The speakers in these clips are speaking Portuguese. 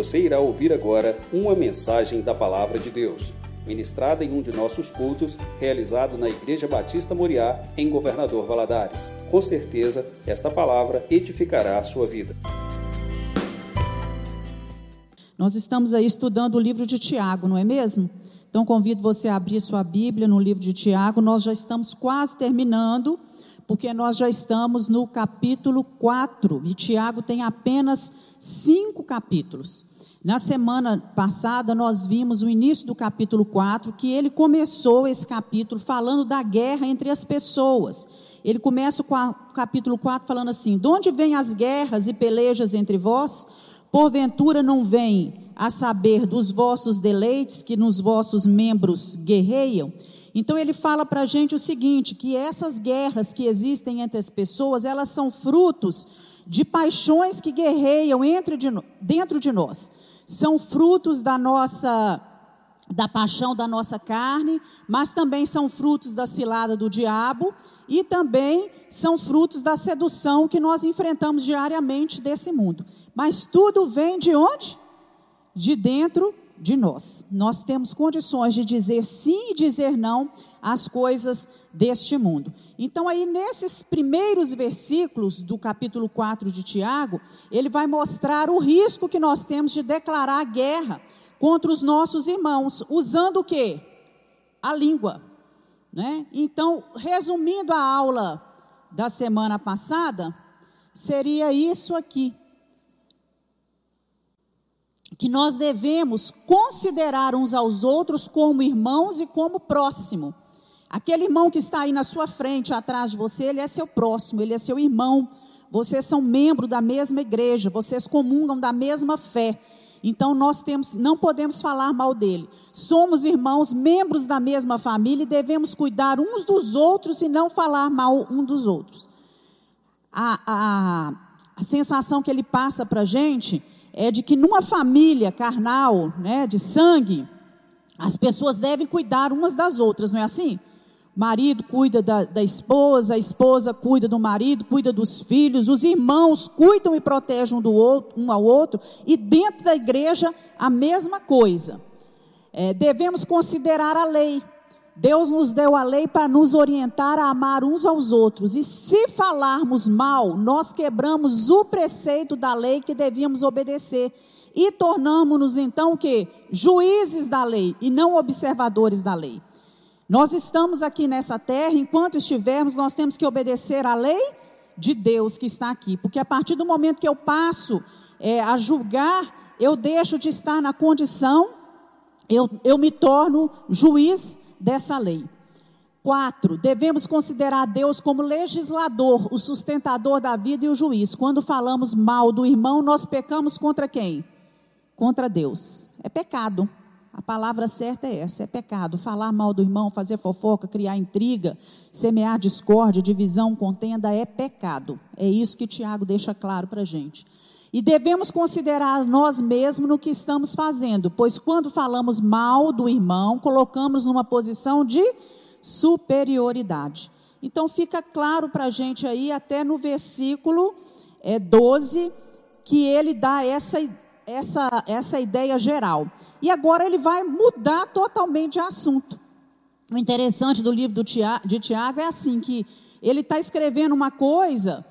Você irá ouvir agora uma mensagem da Palavra de Deus, ministrada em um de nossos cultos, realizado na Igreja Batista Moriá, em Governador Valadares. Com certeza, esta palavra edificará a sua vida. Nós estamos aí estudando o livro de Tiago, não é mesmo? Então convido você a abrir sua Bíblia no livro de Tiago. Nós já estamos quase terminando porque nós já estamos no capítulo 4 e Tiago tem apenas cinco capítulos. Na semana passada, nós vimos o início do capítulo 4, que ele começou esse capítulo falando da guerra entre as pessoas. Ele começa com o capítulo 4 falando assim: De onde vêm as guerras e pelejas entre vós? Porventura não vem a saber dos vossos deleites que nos vossos membros guerreiam? Então ele fala para a gente o seguinte: que essas guerras que existem entre as pessoas, elas são frutos de paixões que guerreiam entre de, dentro de nós. São frutos da nossa da paixão da nossa carne, mas também são frutos da cilada do diabo e também são frutos da sedução que nós enfrentamos diariamente desse mundo. Mas tudo vem de onde? De dentro de nós. Nós temos condições de dizer sim e dizer não às coisas deste mundo. Então, aí, nesses primeiros versículos do capítulo 4 de Tiago, ele vai mostrar o risco que nós temos de declarar guerra contra os nossos irmãos, usando o quê? A língua. Né? Então, resumindo a aula da semana passada, seria isso aqui que nós devemos considerar uns aos outros como irmãos e como próximo. Aquele irmão que está aí na sua frente, atrás de você, ele é seu próximo, ele é seu irmão. Vocês são membros da mesma igreja, vocês comungam da mesma fé. Então nós temos, não podemos falar mal dele. Somos irmãos, membros da mesma família e devemos cuidar uns dos outros e não falar mal um dos outros. A, a, a sensação que ele passa para a gente é de que numa família carnal, né, de sangue, as pessoas devem cuidar umas das outras, não é assim? Marido cuida da, da esposa, a esposa cuida do marido, cuida dos filhos, os irmãos cuidam e protegem um, do outro, um ao outro, e dentro da igreja a mesma coisa. É, devemos considerar a lei. Deus nos deu a lei para nos orientar a amar uns aos outros. E se falarmos mal, nós quebramos o preceito da lei que devíamos obedecer. E tornamos-nos então o quê? Juízes da lei e não observadores da lei. Nós estamos aqui nessa terra, enquanto estivermos, nós temos que obedecer à lei de Deus que está aqui. Porque a partir do momento que eu passo é, a julgar, eu deixo de estar na condição, eu, eu me torno juiz dessa lei. Quatro, devemos considerar Deus como legislador, o sustentador da vida e o juiz. Quando falamos mal do irmão, nós pecamos contra quem? Contra Deus. É pecado. A palavra certa é essa: é pecado. Falar mal do irmão, fazer fofoca, criar intriga, semear discórdia, divisão, contenda é pecado. É isso que Tiago deixa claro para a gente. E devemos considerar nós mesmos no que estamos fazendo, pois quando falamos mal do irmão, colocamos numa posição de superioridade. Então fica claro para a gente aí, até no versículo é, 12, que ele dá essa, essa, essa ideia geral. E agora ele vai mudar totalmente de assunto. O interessante do livro do Tiago, de Tiago é assim, que ele está escrevendo uma coisa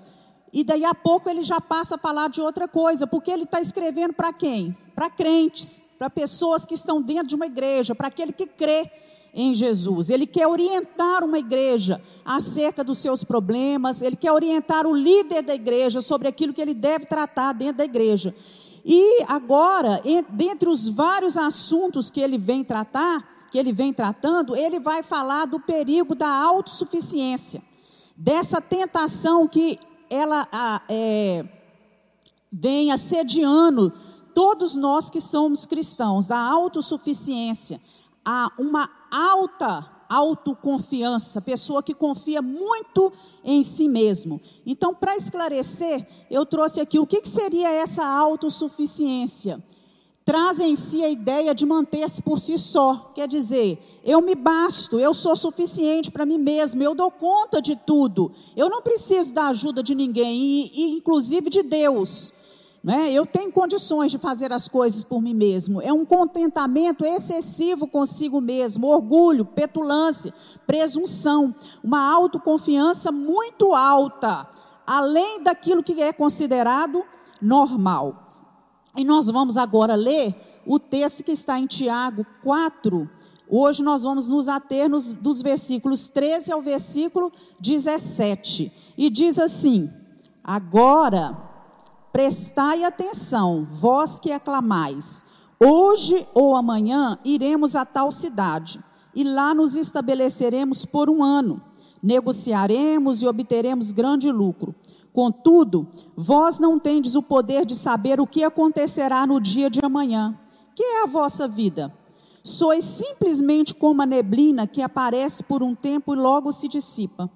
e daí a pouco ele já passa a falar de outra coisa, porque ele está escrevendo para quem? Para crentes, para pessoas que estão dentro de uma igreja, para aquele que crê em Jesus. Ele quer orientar uma igreja acerca dos seus problemas, ele quer orientar o líder da igreja sobre aquilo que ele deve tratar dentro da igreja. E agora, dentre os vários assuntos que ele vem tratar, que ele vem tratando, ele vai falar do perigo da autossuficiência, dessa tentação que ela é, vem assediando todos nós que somos cristãos, a autossuficiência, a uma alta autoconfiança, pessoa que confia muito em si mesmo. Então, para esclarecer, eu trouxe aqui o que, que seria essa autossuficiência traz em si a ideia de manter-se por si só. Quer dizer, eu me basto, eu sou suficiente para mim mesmo, eu dou conta de tudo. Eu não preciso da ajuda de ninguém, e, e inclusive de Deus. Né? Eu tenho condições de fazer as coisas por mim mesmo. É um contentamento excessivo consigo mesmo, orgulho, petulância, presunção, uma autoconfiança muito alta, além daquilo que é considerado normal. E nós vamos agora ler o texto que está em Tiago 4. Hoje nós vamos nos ater nos, dos versículos 13 ao versículo 17. E diz assim: Agora Prestai atenção, vós que aclamais. Hoje ou amanhã iremos a tal cidade, e lá nos estabeleceremos por um ano. Negociaremos e obteremos grande lucro. Contudo, vós não tendes o poder de saber o que acontecerá no dia de amanhã. Que é a vossa vida? Sois simplesmente como a neblina que aparece por um tempo e logo se dissipa.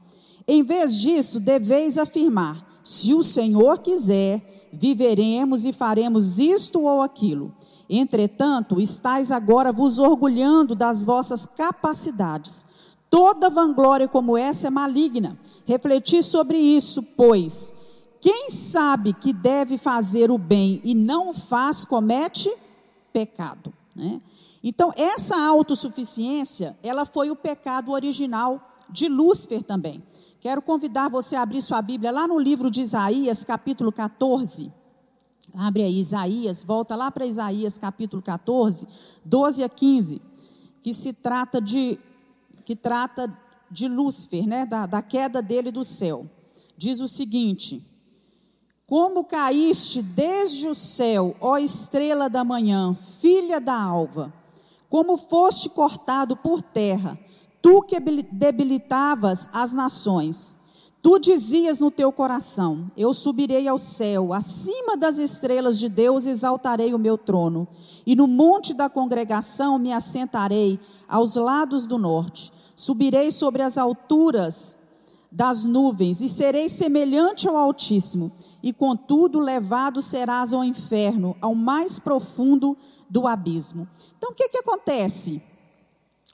Em vez disso, deveis afirmar: se o Senhor quiser, viveremos e faremos isto ou aquilo. Entretanto, estáis agora vos orgulhando das vossas capacidades. Toda vanglória como essa é maligna. Refleti sobre isso, pois quem sabe que deve fazer o bem e não o faz, comete pecado. Né? Então, essa autossuficiência, ela foi o pecado original de Lúcifer também. Quero convidar você a abrir sua Bíblia lá no livro de Isaías, capítulo 14. Abre aí Isaías, volta lá para Isaías, capítulo 14, 12 a 15, que se trata de que trata de Lúcifer, né, da, da queda dele do céu. Diz o seguinte: Como caíste desde o céu, ó estrela da manhã, filha da alva, como foste cortado por terra, tu que debilitavas as nações. Tu dizias no teu coração: Eu subirei ao céu, acima das estrelas de Deus exaltarei o meu trono, e no monte da congregação me assentarei aos lados do norte. Subirei sobre as alturas das nuvens e serei semelhante ao Altíssimo, e contudo levado serás ao inferno, ao mais profundo do abismo. Então o que, que acontece?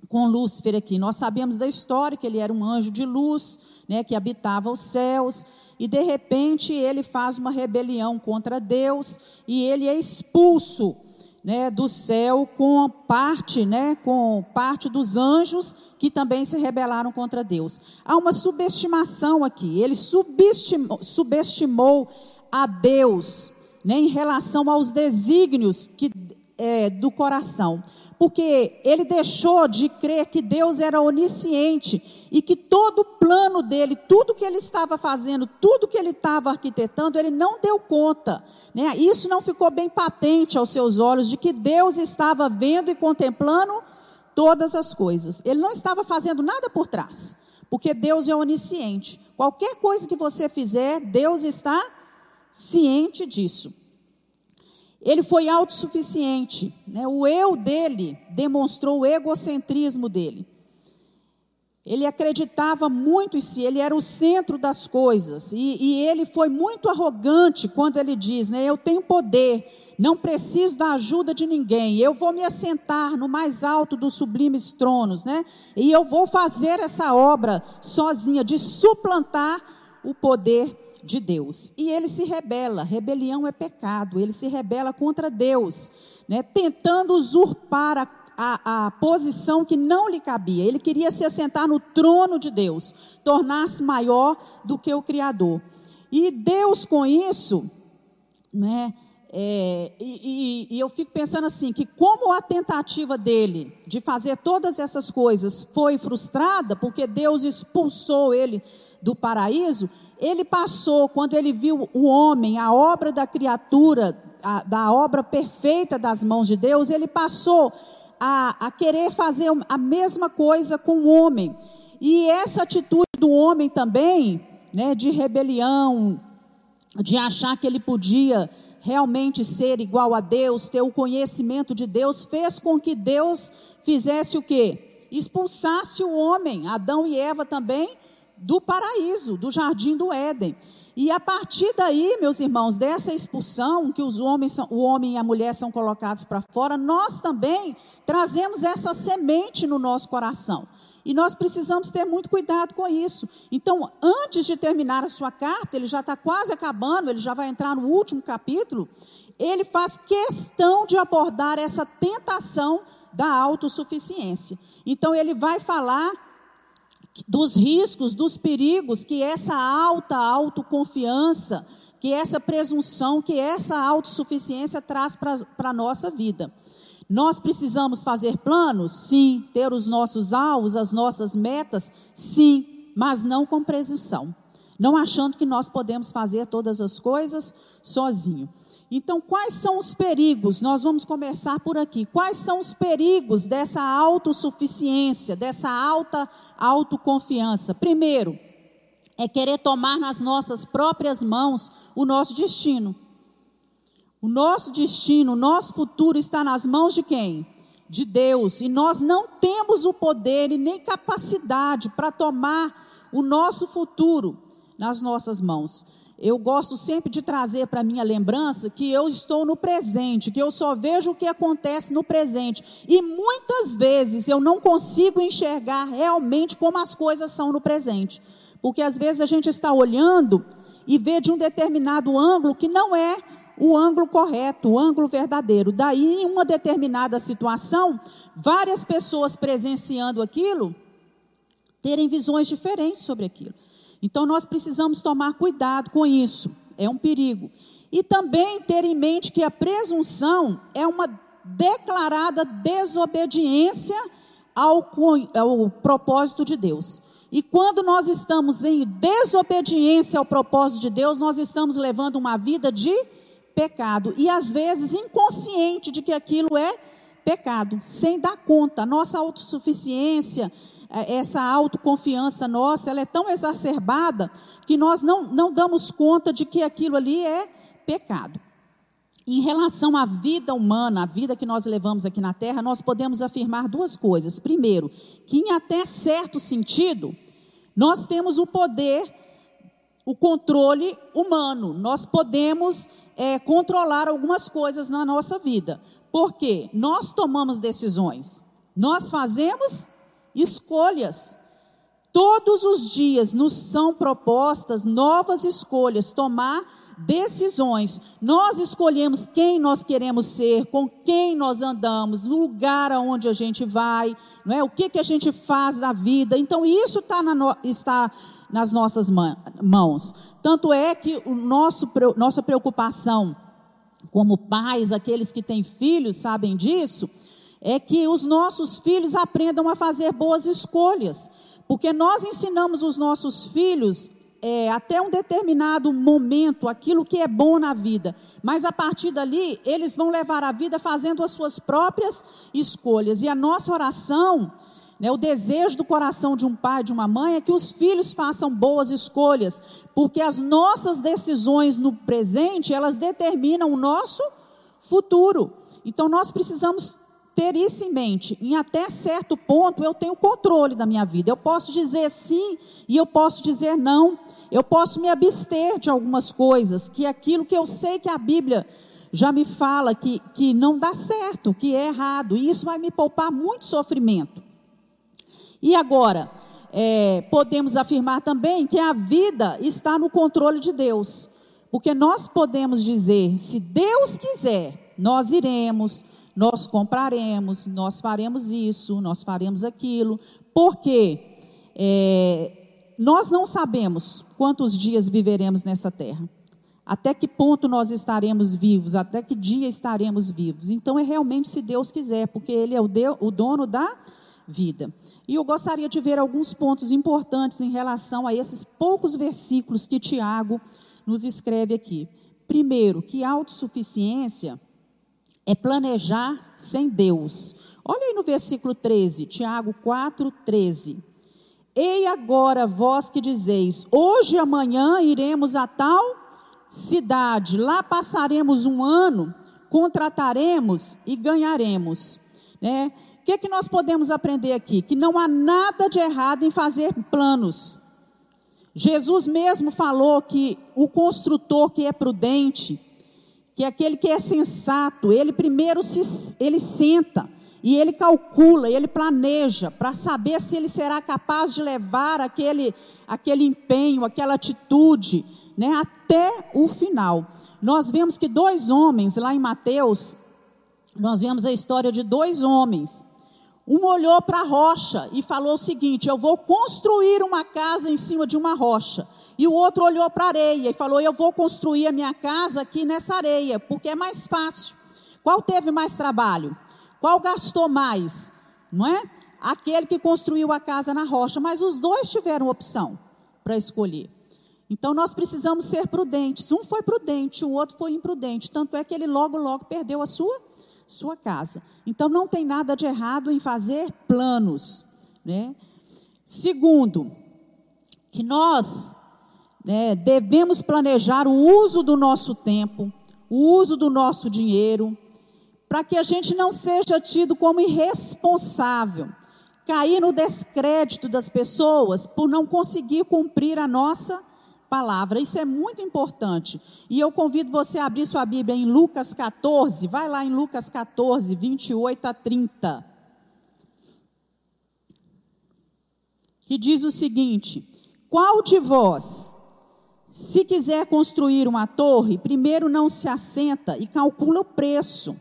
com Lúcifer aqui. Nós sabemos da história que ele era um anjo de luz, né, que habitava os céus, e de repente ele faz uma rebelião contra Deus e ele é expulso, né, do céu com parte, né, com parte dos anjos que também se rebelaram contra Deus. Há uma subestimação aqui. Ele subestimou, subestimou a Deus, né, em relação aos desígnios que, é, do coração porque ele deixou de crer que Deus era onisciente e que todo o plano dele, tudo que ele estava fazendo, tudo que ele estava arquitetando, ele não deu conta. Né? Isso não ficou bem patente aos seus olhos de que Deus estava vendo e contemplando todas as coisas. Ele não estava fazendo nada por trás, porque Deus é onisciente. Qualquer coisa que você fizer, Deus está ciente disso. Ele foi autossuficiente. Né? O eu dele demonstrou o egocentrismo dele. Ele acreditava muito em si, ele era o centro das coisas. E, e ele foi muito arrogante quando ele diz: né, Eu tenho poder, não preciso da ajuda de ninguém. Eu vou me assentar no mais alto dos sublimes tronos, né? E eu vou fazer essa obra sozinha, de suplantar o poder de Deus. E ele se rebela, rebelião é pecado, ele se rebela contra Deus, né, tentando usurpar a, a, a posição que não lhe cabia. Ele queria se assentar no trono de Deus, tornar-se maior do que o Criador. E Deus, com isso, né, é, e, e, e, eu fico pensando assim, que como a tentativa dele de fazer todas essas coisas foi frustrada, porque Deus expulsou ele do paraíso, ele passou, quando ele viu o homem, a obra da criatura, a, da obra perfeita das mãos de Deus, ele passou a, a querer fazer a mesma coisa com o homem. E essa atitude do homem também, né, de rebelião, de achar que ele podia realmente ser igual a Deus, ter o conhecimento de Deus, fez com que Deus fizesse o quê? Expulsasse o homem, Adão e Eva também, do paraíso, do jardim do Éden. E a partir daí, meus irmãos, dessa expulsão, que os homens são, o homem e a mulher são colocados para fora, nós também trazemos essa semente no nosso coração. E nós precisamos ter muito cuidado com isso. Então, antes de terminar a sua carta, ele já está quase acabando, ele já vai entrar no último capítulo. Ele faz questão de abordar essa tentação da autossuficiência. Então, ele vai falar dos riscos, dos perigos que essa alta autoconfiança, que essa presunção, que essa autossuficiência traz para a nossa vida. Nós precisamos fazer planos? Sim. Ter os nossos alvos, as nossas metas? Sim. Mas não com presunção. Não achando que nós podemos fazer todas as coisas sozinho. Então, quais são os perigos? Nós vamos começar por aqui. Quais são os perigos dessa autossuficiência, dessa alta autoconfiança? Primeiro, é querer tomar nas nossas próprias mãos o nosso destino. O nosso destino, o nosso futuro está nas mãos de quem? De Deus. E nós não temos o poder e nem capacidade para tomar o nosso futuro nas nossas mãos eu gosto sempre de trazer para minha lembrança que eu estou no presente, que eu só vejo o que acontece no presente. E muitas vezes eu não consigo enxergar realmente como as coisas são no presente. Porque às vezes a gente está olhando e vê de um determinado ângulo que não é o ângulo correto, o ângulo verdadeiro. Daí, em uma determinada situação, várias pessoas presenciando aquilo terem visões diferentes sobre aquilo. Então nós precisamos tomar cuidado com isso, é um perigo. E também ter em mente que a presunção é uma declarada desobediência ao, ao propósito de Deus. E quando nós estamos em desobediência ao propósito de Deus, nós estamos levando uma vida de pecado. E às vezes inconsciente de que aquilo é pecado, sem dar conta. Nossa autossuficiência, essa autoconfiança nossa, ela é tão exacerbada que nós não, não damos conta de que aquilo ali é pecado. Em relação à vida humana, a vida que nós levamos aqui na Terra, nós podemos afirmar duas coisas. Primeiro, que em até certo sentido, nós temos o poder, o controle humano. Nós podemos é, controlar algumas coisas na nossa vida. Porque nós tomamos decisões, nós fazemos escolhas. Todos os dias nos são propostas novas escolhas, tomar decisões. Nós escolhemos quem nós queremos ser, com quem nós andamos, no lugar aonde a gente vai, não é? O que que a gente faz da vida. Então isso tá na no, está nas nossas mãos. Tanto é que o nosso nossa preocupação como pais, aqueles que têm filhos, sabem disso é que os nossos filhos aprendam a fazer boas escolhas, porque nós ensinamos os nossos filhos é, até um determinado momento aquilo que é bom na vida, mas a partir dali eles vão levar a vida fazendo as suas próprias escolhas, e a nossa oração. Né, o desejo do coração de um pai, de uma mãe, é que os filhos façam boas escolhas, porque as nossas decisões no presente, elas determinam o nosso futuro. Então nós precisamos ter isso em mente. Em até certo ponto eu tenho controle da minha vida. Eu posso dizer sim e eu posso dizer não. Eu posso me abster de algumas coisas, que aquilo que eu sei que a Bíblia já me fala que, que não dá certo, que é errado. E isso vai me poupar muito sofrimento. E agora, é, podemos afirmar também que a vida está no controle de Deus. Porque nós podemos dizer, se Deus quiser, nós iremos, nós compraremos, nós faremos isso, nós faremos aquilo, porque é, nós não sabemos quantos dias viveremos nessa terra, até que ponto nós estaremos vivos, até que dia estaremos vivos. Então é realmente se Deus quiser, porque Ele é o, o dono da vida. E eu gostaria de ver alguns pontos importantes em relação a esses poucos versículos que Tiago nos escreve aqui. Primeiro, que autossuficiência é planejar sem Deus. Olha aí no versículo 13, Tiago 4, 13. Ei agora vós que dizeis: hoje e amanhã iremos a tal cidade, lá passaremos um ano, contrataremos e ganharemos. Né? O que, é que nós podemos aprender aqui? Que não há nada de errado em fazer planos. Jesus mesmo falou que o construtor que é prudente, que é aquele que é sensato, ele primeiro se, ele senta e ele calcula, ele planeja para saber se ele será capaz de levar aquele, aquele empenho, aquela atitude, né, até o final. Nós vemos que dois homens, lá em Mateus, nós vemos a história de dois homens. Um olhou para a rocha e falou o seguinte: Eu vou construir uma casa em cima de uma rocha. E o outro olhou para a areia e falou: Eu vou construir a minha casa aqui nessa areia, porque é mais fácil. Qual teve mais trabalho? Qual gastou mais? Não é? Aquele que construiu a casa na rocha, mas os dois tiveram opção para escolher. Então nós precisamos ser prudentes. Um foi prudente, o outro foi imprudente. Tanto é que ele logo, logo perdeu a sua, sua casa. Então não tem nada de errado em fazer planos. Né? Segundo, que nós né, devemos planejar o uso do nosso tempo, o uso do nosso dinheiro, para que a gente não seja tido como irresponsável, cair no descrédito das pessoas por não conseguir cumprir a nossa palavra. Isso é muito importante. E eu convido você a abrir sua Bíblia em Lucas 14, vai lá em Lucas 14, 28 a 30. Que diz o seguinte: Qual de vós, se quiser construir uma torre, primeiro não se assenta e calcula o preço?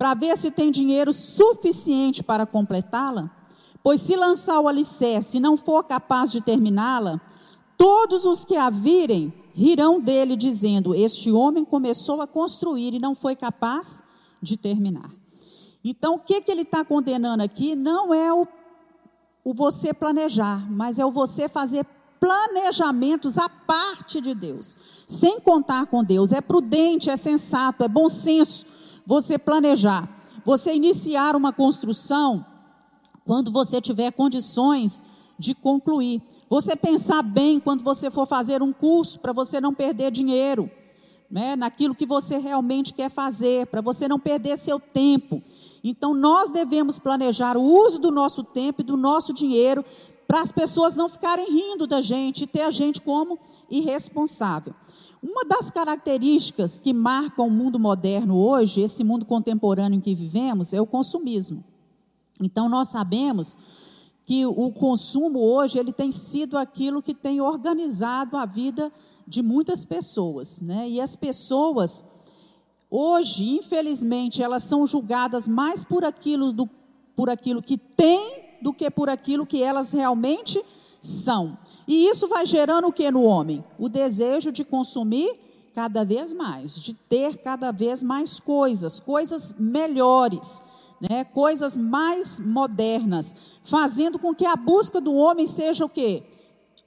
para ver se tem dinheiro suficiente para completá-la? Pois se lançar o alicerce e não for capaz de terminá-la, todos os que a virem rirão dele, dizendo: Este homem começou a construir e não foi capaz de terminar. Então, o que, que ele está condenando aqui não é o, o você planejar, mas é o você fazer planejamentos à parte de Deus, sem contar com Deus. É prudente, é sensato, é bom senso você planejar, você iniciar uma construção quando você tiver condições de concluir. Você pensar bem quando você for fazer um curso para você não perder dinheiro, né, naquilo que você realmente quer fazer, para você não perder seu tempo. Então nós devemos planejar o uso do nosso tempo e do nosso dinheiro para as pessoas não ficarem rindo da gente e ter a gente como irresponsável. Uma das características que marcam o mundo moderno hoje, esse mundo contemporâneo em que vivemos, é o consumismo. Então nós sabemos que o consumo hoje ele tem sido aquilo que tem organizado a vida de muitas pessoas, né? E as pessoas hoje, infelizmente, elas são julgadas mais por aquilo do, por aquilo que têm do que por aquilo que elas realmente são. E isso vai gerando o que no homem? O desejo de consumir cada vez mais, de ter cada vez mais coisas, coisas melhores, né? coisas mais modernas, fazendo com que a busca do homem seja o quê?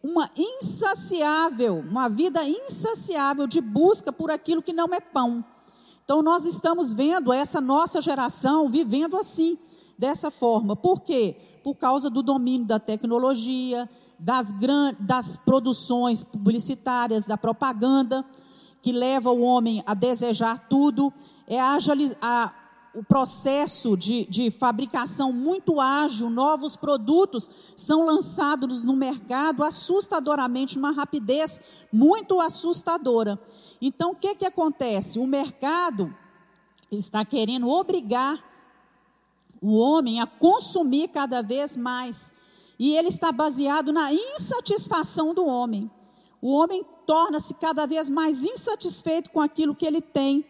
Uma insaciável, uma vida insaciável de busca por aquilo que não é pão. Então nós estamos vendo essa nossa geração vivendo assim, dessa forma. Por quê? Por causa do domínio da tecnologia, das, gran, das produções publicitárias, da propaganda, que leva o homem a desejar tudo, é a, o processo de, de fabricação muito ágil, novos produtos são lançados no mercado assustadoramente, uma rapidez muito assustadora. Então, o que, que acontece? O mercado está querendo obrigar o homem a consumir cada vez mais e ele está baseado na insatisfação do homem. O homem torna-se cada vez mais insatisfeito com aquilo que ele tem.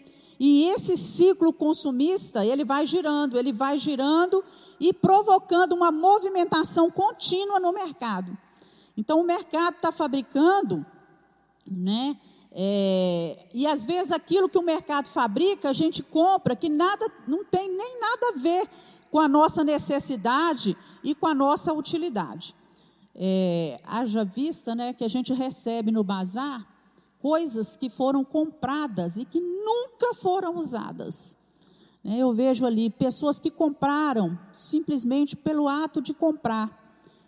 E esse ciclo consumista, ele vai girando, ele vai girando e provocando uma movimentação contínua no mercado. Então, o mercado está fabricando, né? É, e às vezes aquilo que o mercado fabrica, a gente compra que nada, não tem nem nada a ver com a nossa necessidade e com a nossa utilidade. É, haja vista né, que a gente recebe no bazar coisas que foram compradas e que nunca foram usadas. Né, eu vejo ali pessoas que compraram simplesmente pelo ato de comprar.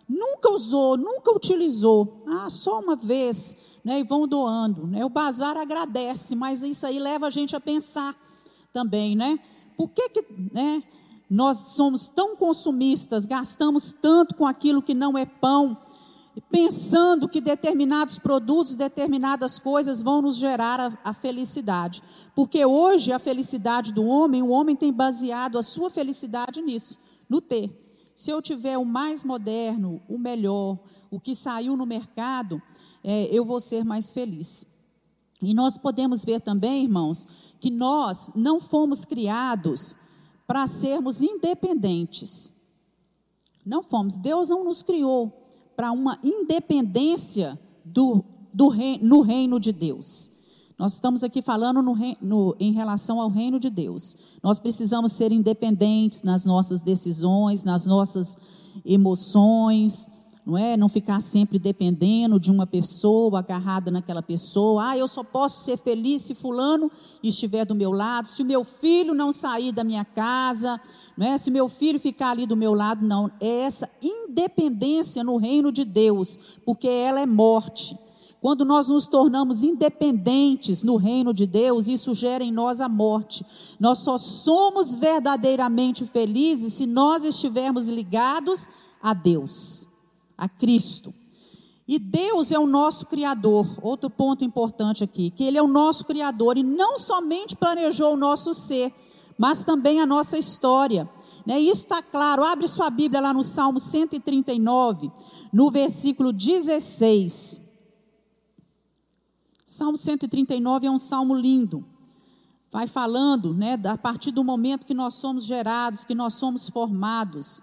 Nunca usou, nunca utilizou. Ah, só uma vez, né, e vão doando. Né? O bazar agradece, mas isso aí leva a gente a pensar também, né? Por que, que né, nós somos tão consumistas, gastamos tanto com aquilo que não é pão, pensando que determinados produtos, determinadas coisas vão nos gerar a, a, felicidade. Porque hoje a felicidade do homem, o homem tem baseado a sua felicidade nisso, no ter. Se eu tiver o mais moderno, o melhor, o que saiu no mercado, é, eu vou ser mais feliz. E nós podemos ver também, irmãos, que nós não fomos criados para sermos independentes. Não fomos. Deus não nos criou para uma independência do, do rei, no reino de Deus. Nós estamos aqui falando no, no, em relação ao reino de Deus. Nós precisamos ser independentes nas nossas decisões, nas nossas emoções, não é? Não ficar sempre dependendo de uma pessoa, agarrada naquela pessoa. Ah, eu só posso ser feliz se fulano estiver do meu lado, se o meu filho não sair da minha casa, não é? Se meu filho ficar ali do meu lado, não. É essa independência no reino de Deus, porque ela é morte. Quando nós nos tornamos independentes no reino de Deus, isso gera em nós a morte. Nós só somos verdadeiramente felizes se nós estivermos ligados a Deus a Cristo. E Deus é o nosso Criador, outro ponto importante aqui, que Ele é o nosso Criador e não somente planejou o nosso ser, mas também a nossa história. Né? Isso está claro, abre sua Bíblia lá no Salmo 139, no versículo 16. Salmo 139 é um salmo lindo. Vai falando, né, a partir do momento que nós somos gerados, que nós somos formados.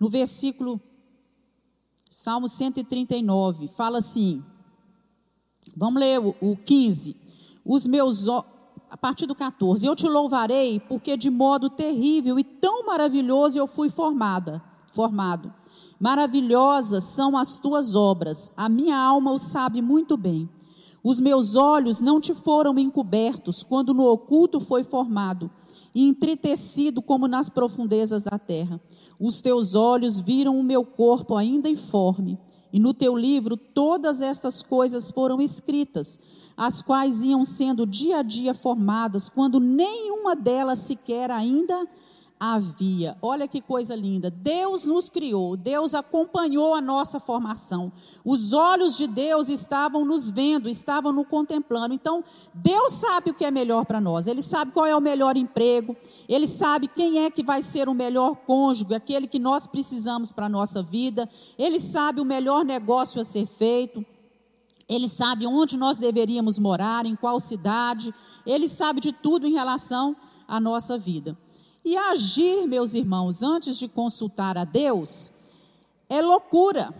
No versículo Salmo 139, fala assim. Vamos ler o, o 15. Os meus a partir do 14. Eu te louvarei porque de modo terrível e tão maravilhoso eu fui formada, formado. Maravilhosas são as tuas obras. A minha alma o sabe muito bem. Os meus olhos não te foram encobertos quando no oculto foi formado e entretecido como nas profundezas da terra. Os teus olhos viram o meu corpo ainda informe, e no teu livro todas estas coisas foram escritas, as quais iam sendo dia a dia formadas, quando nenhuma delas sequer ainda havia. Olha que coisa linda. Deus nos criou, Deus acompanhou a nossa formação. Os olhos de Deus estavam nos vendo, estavam nos contemplando. Então, Deus sabe o que é melhor para nós. Ele sabe qual é o melhor emprego, ele sabe quem é que vai ser o melhor cônjuge, aquele que nós precisamos para a nossa vida. Ele sabe o melhor negócio a ser feito. Ele sabe onde nós deveríamos morar, em qual cidade. Ele sabe de tudo em relação à nossa vida. E agir, meus irmãos, antes de consultar a Deus, é loucura,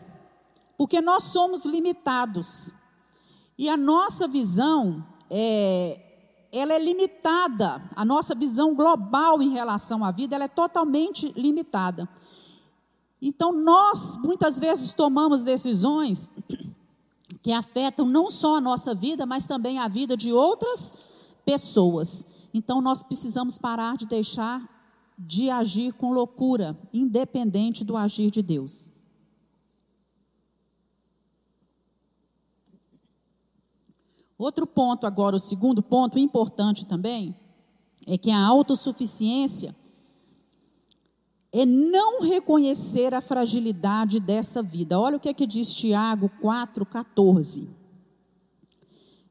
porque nós somos limitados. E a nossa visão é, ela é limitada, a nossa visão global em relação à vida, ela é totalmente limitada. Então, nós muitas vezes tomamos decisões que afetam não só a nossa vida, mas também a vida de outras pessoas. Então, nós precisamos parar de deixar de agir com loucura, independente do agir de Deus. Outro ponto, agora, o segundo ponto importante também, é que a autossuficiência é não reconhecer a fragilidade dessa vida. Olha o que é que diz Tiago 4,14.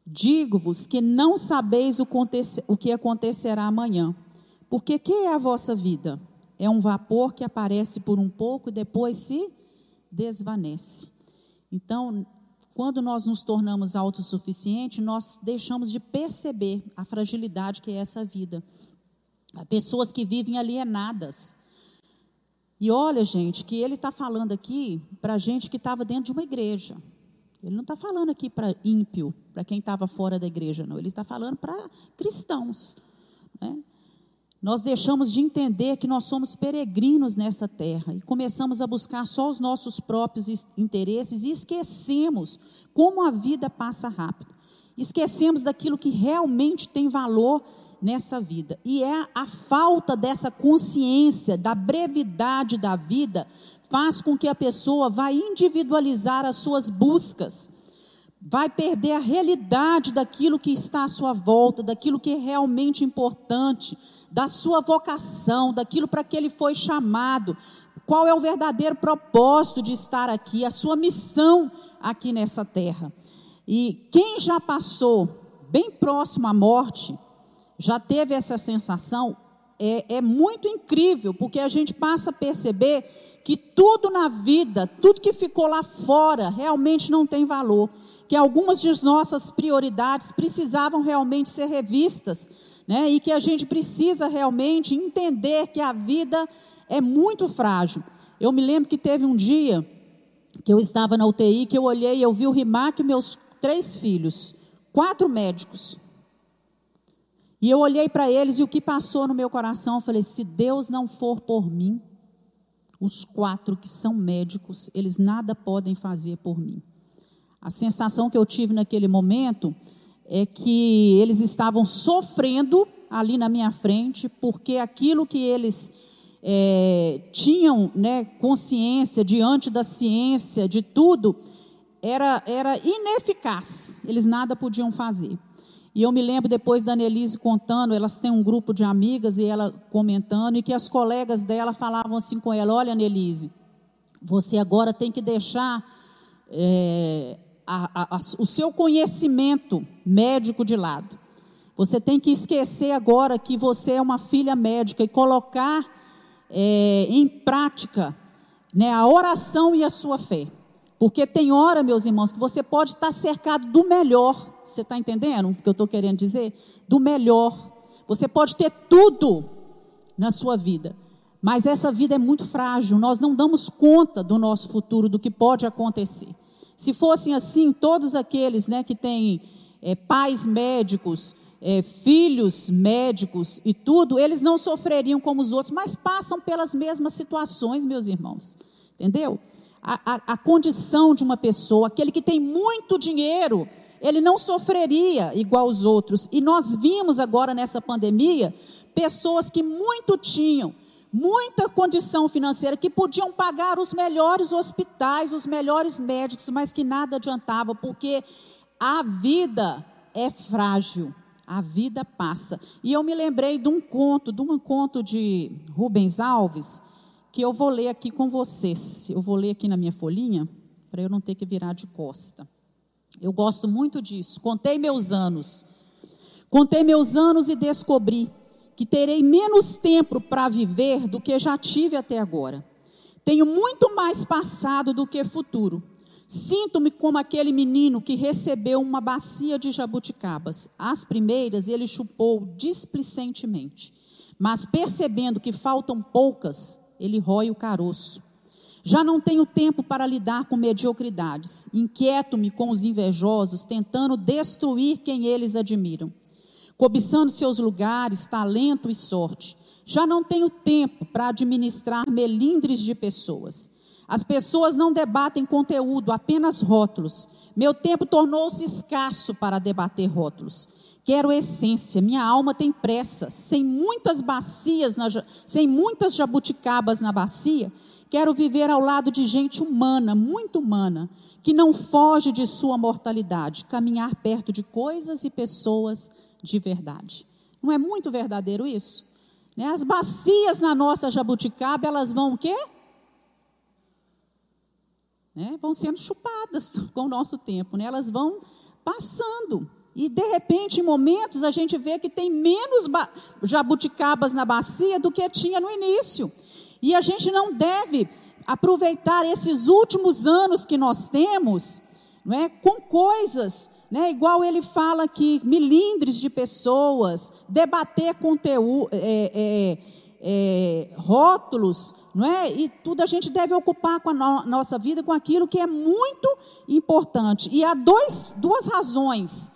Digo-vos que não sabeis o que acontecerá amanhã porque que é a vossa vida? É um vapor que aparece por um pouco e depois se desvanece. Então, quando nós nos tornamos autossuficientes, nós deixamos de perceber a fragilidade que é essa vida. Há pessoas que vivem alienadas. E olha, gente, que ele está falando aqui para gente que estava dentro de uma igreja. Ele não está falando aqui para ímpio, para quem estava fora da igreja, não. Ele está falando para cristãos. Né? Nós deixamos de entender que nós somos peregrinos nessa terra e começamos a buscar só os nossos próprios interesses e esquecemos como a vida passa rápido. Esquecemos daquilo que realmente tem valor nessa vida. E é a falta dessa consciência da brevidade da vida faz com que a pessoa vá individualizar as suas buscas vai perder a realidade daquilo que está à sua volta, daquilo que é realmente importante, da sua vocação, daquilo para que ele foi chamado, qual é o verdadeiro propósito de estar aqui, a sua missão aqui nessa terra. E quem já passou bem próximo à morte, já teve essa sensação, é, é muito incrível, porque a gente passa a perceber que tudo na vida, tudo que ficou lá fora, realmente não tem valor. Que algumas de nossas prioridades precisavam realmente ser revistas, né? e que a gente precisa realmente entender que a vida é muito frágil. Eu me lembro que teve um dia que eu estava na UTI, que eu olhei e eu vi o Rimac e meus três filhos, quatro médicos. E eu olhei para eles e o que passou no meu coração, eu falei: se Deus não for por mim, os quatro que são médicos, eles nada podem fazer por mim. A sensação que eu tive naquele momento é que eles estavam sofrendo ali na minha frente, porque aquilo que eles é, tinham né, consciência diante da ciência, de tudo, era, era ineficaz, eles nada podiam fazer. E eu me lembro depois da Annelise contando, elas têm um grupo de amigas e ela comentando, e que as colegas dela falavam assim com ela: Olha, Annelise, você agora tem que deixar é, a, a, a, o seu conhecimento médico de lado. Você tem que esquecer agora que você é uma filha médica e colocar é, em prática né, a oração e a sua fé. Porque tem hora, meus irmãos, que você pode estar cercado do melhor você está entendendo o que eu estou querendo dizer? Do melhor. Você pode ter tudo na sua vida, mas essa vida é muito frágil. Nós não damos conta do nosso futuro, do que pode acontecer. Se fossem assim, todos aqueles né, que têm é, pais médicos, é, filhos médicos e tudo, eles não sofreriam como os outros, mas passam pelas mesmas situações, meus irmãos. Entendeu? A, a, a condição de uma pessoa, aquele que tem muito dinheiro, ele não sofreria igual os outros. E nós vimos agora nessa pandemia pessoas que muito tinham, muita condição financeira, que podiam pagar os melhores hospitais, os melhores médicos, mas que nada adiantava, porque a vida é frágil. A vida passa. E eu me lembrei de um conto, de um conto de Rubens Alves, que eu vou ler aqui com vocês. Eu vou ler aqui na minha folhinha, para eu não ter que virar de costa. Eu gosto muito disso. Contei meus anos. Contei meus anos e descobri que terei menos tempo para viver do que já tive até agora. Tenho muito mais passado do que futuro. Sinto-me como aquele menino que recebeu uma bacia de jabuticabas. As primeiras ele chupou displicentemente, mas percebendo que faltam poucas, ele rói o caroço. Já não tenho tempo para lidar com mediocridades. Inquieto-me com os invejosos, tentando destruir quem eles admiram. Cobiçando seus lugares, talento e sorte. Já não tenho tempo para administrar melindres de pessoas. As pessoas não debatem conteúdo, apenas rótulos. Meu tempo tornou-se escasso para debater rótulos. Quero essência, minha alma tem pressa. Sem muitas bacias, na, sem muitas jabuticabas na bacia, Quero viver ao lado de gente humana, muito humana, que não foge de sua mortalidade, caminhar perto de coisas e pessoas de verdade. Não é muito verdadeiro isso? Né? As bacias na nossa jabuticaba, elas vão o quê? Né? Vão sendo chupadas com o nosso tempo, né? elas vão passando. E de repente, em momentos, a gente vê que tem menos jabuticabas na bacia do que tinha no início. E a gente não deve aproveitar esses últimos anos que nós temos não é, com coisas, né, igual ele fala aqui, milindres de pessoas, debater conteúdo, é, é, é, rótulos, não é? E tudo a gente deve ocupar com a no, nossa vida com aquilo que é muito importante. E há dois, duas razões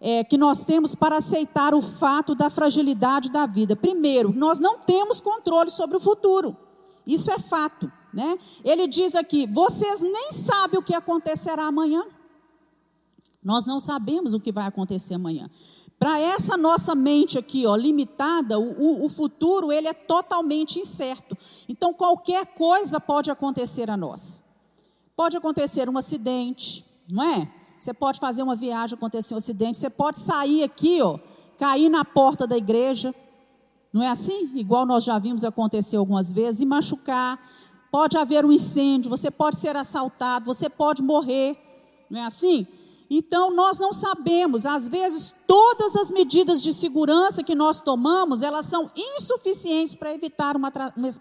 é, que nós temos para aceitar o fato da fragilidade da vida. Primeiro, nós não temos controle sobre o futuro. Isso é fato, né? Ele diz aqui: vocês nem sabem o que acontecerá amanhã. Nós não sabemos o que vai acontecer amanhã. Para essa nossa mente aqui, ó, limitada, o, o, futuro ele é totalmente incerto. Então qualquer coisa pode acontecer a nós. Pode acontecer um acidente, não é? Você pode fazer uma viagem, acontecer um acidente, você pode sair aqui, ó, cair na porta da igreja, não é assim? Igual nós já vimos acontecer algumas vezes, e machucar. Pode haver um incêndio, você pode ser assaltado, você pode morrer, não é assim? Então nós não sabemos, às vezes todas as medidas de segurança que nós tomamos, elas são insuficientes para evitar uma,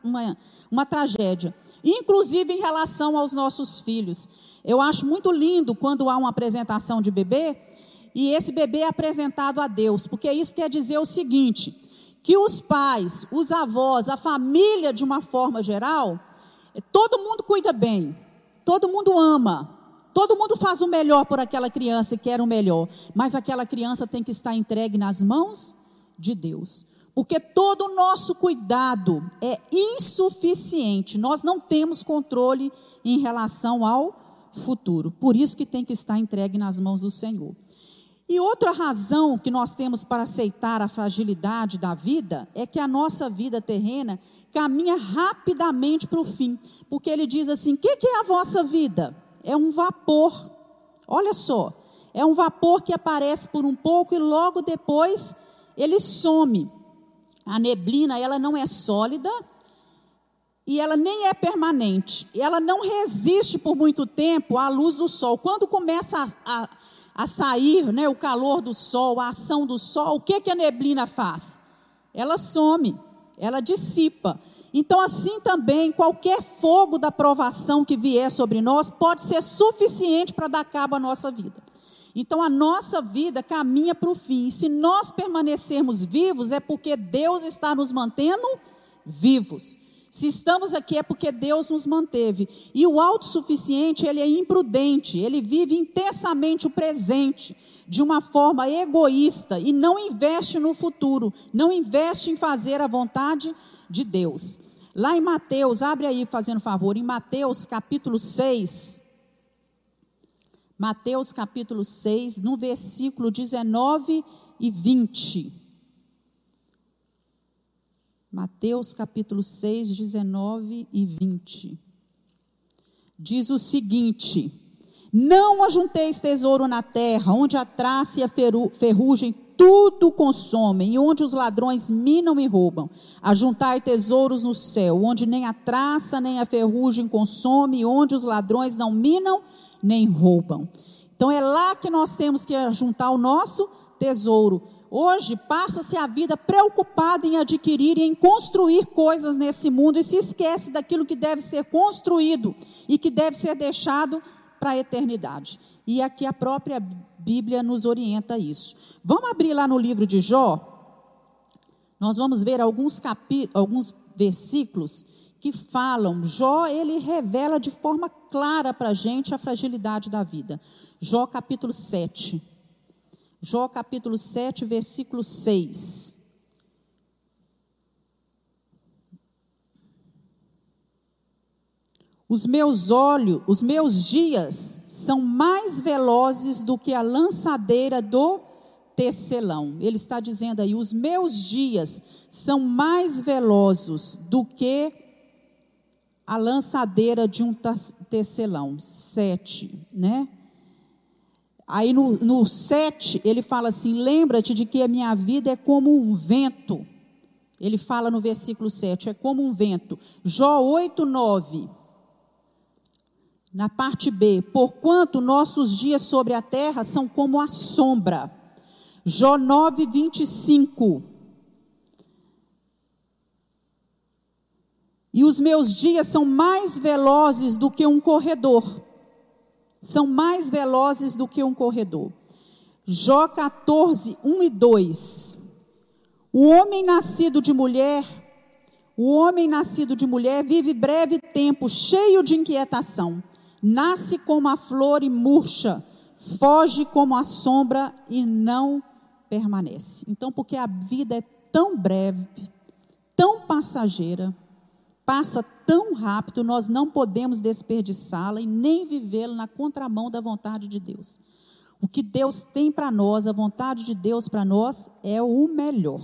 uma, uma tragédia, inclusive em relação aos nossos filhos. Eu acho muito lindo quando há uma apresentação de bebê e esse bebê é apresentado a Deus, porque isso quer dizer o seguinte: que os pais, os avós, a família de uma forma geral, todo mundo cuida bem, todo mundo ama, Todo mundo faz o melhor por aquela criança e quer o melhor, mas aquela criança tem que estar entregue nas mãos de Deus. Porque todo o nosso cuidado é insuficiente. Nós não temos controle em relação ao futuro. Por isso que tem que estar entregue nas mãos do Senhor. E outra razão que nós temos para aceitar a fragilidade da vida é que a nossa vida terrena caminha rapidamente para o fim. Porque ele diz assim: o que, que é a vossa vida? é um vapor. Olha só, é um vapor que aparece por um pouco e logo depois ele some. A neblina, ela não é sólida e ela nem é permanente. Ela não resiste por muito tempo à luz do sol. Quando começa a, a, a sair né, o calor do sol, a ação do sol, o que, que a neblina faz? Ela some, ela dissipa. Então, assim também, qualquer fogo da provação que vier sobre nós pode ser suficiente para dar cabo à nossa vida. Então, a nossa vida caminha para o fim. Se nós permanecermos vivos, é porque Deus está nos mantendo vivos. Se estamos aqui é porque Deus nos manteve. E o autossuficiente, ele é imprudente, ele vive intensamente o presente, de uma forma egoísta e não investe no futuro, não investe em fazer a vontade de Deus. Lá em Mateus, abre aí fazendo favor, em Mateus capítulo 6. Mateus capítulo 6, no versículo 19 e 20. Mateus capítulo 6, 19 e 20. Diz o seguinte: Não ajunteis tesouro na terra, onde a traça e a ferrugem tudo consomem, e onde os ladrões minam e roubam. Ajuntai tesouros no céu, onde nem a traça nem a ferrugem consome, e onde os ladrões não minam nem roubam. Então é lá que nós temos que juntar o nosso tesouro. Hoje passa-se a vida preocupada em adquirir e em construir coisas nesse mundo e se esquece daquilo que deve ser construído e que deve ser deixado para a eternidade. E aqui a própria Bíblia nos orienta isso. Vamos abrir lá no livro de Jó. Nós vamos ver alguns capítulos, alguns versículos que falam. Jó, ele revela de forma clara para a gente a fragilidade da vida. Jó capítulo 7. Jó capítulo 7, versículo 6. Os meus olhos, os meus dias são mais velozes do que a lançadeira do tecelão. Ele está dizendo aí: os meus dias são mais velozes do que a lançadeira de um tecelão. Sete, né? Aí no, no sete, ele fala assim: lembra-te de que a minha vida é como um vento. Ele fala no versículo 7, é como um vento. Jó 8, 9 na parte B, porquanto nossos dias sobre a terra são como a sombra. Jó 9, 25. E os meus dias são mais velozes do que um corredor. São mais velozes do que um corredor. Jó 14, 1 e 2. O homem nascido de mulher, o homem nascido de mulher vive breve tempo, cheio de inquietação nasce como a flor e murcha, foge como a sombra e não permanece. Então, porque a vida é tão breve, tão passageira, passa tão rápido, nós não podemos desperdiçá-la e nem vivê-la na contramão da vontade de Deus. O que Deus tem para nós, a vontade de Deus para nós, é o melhor.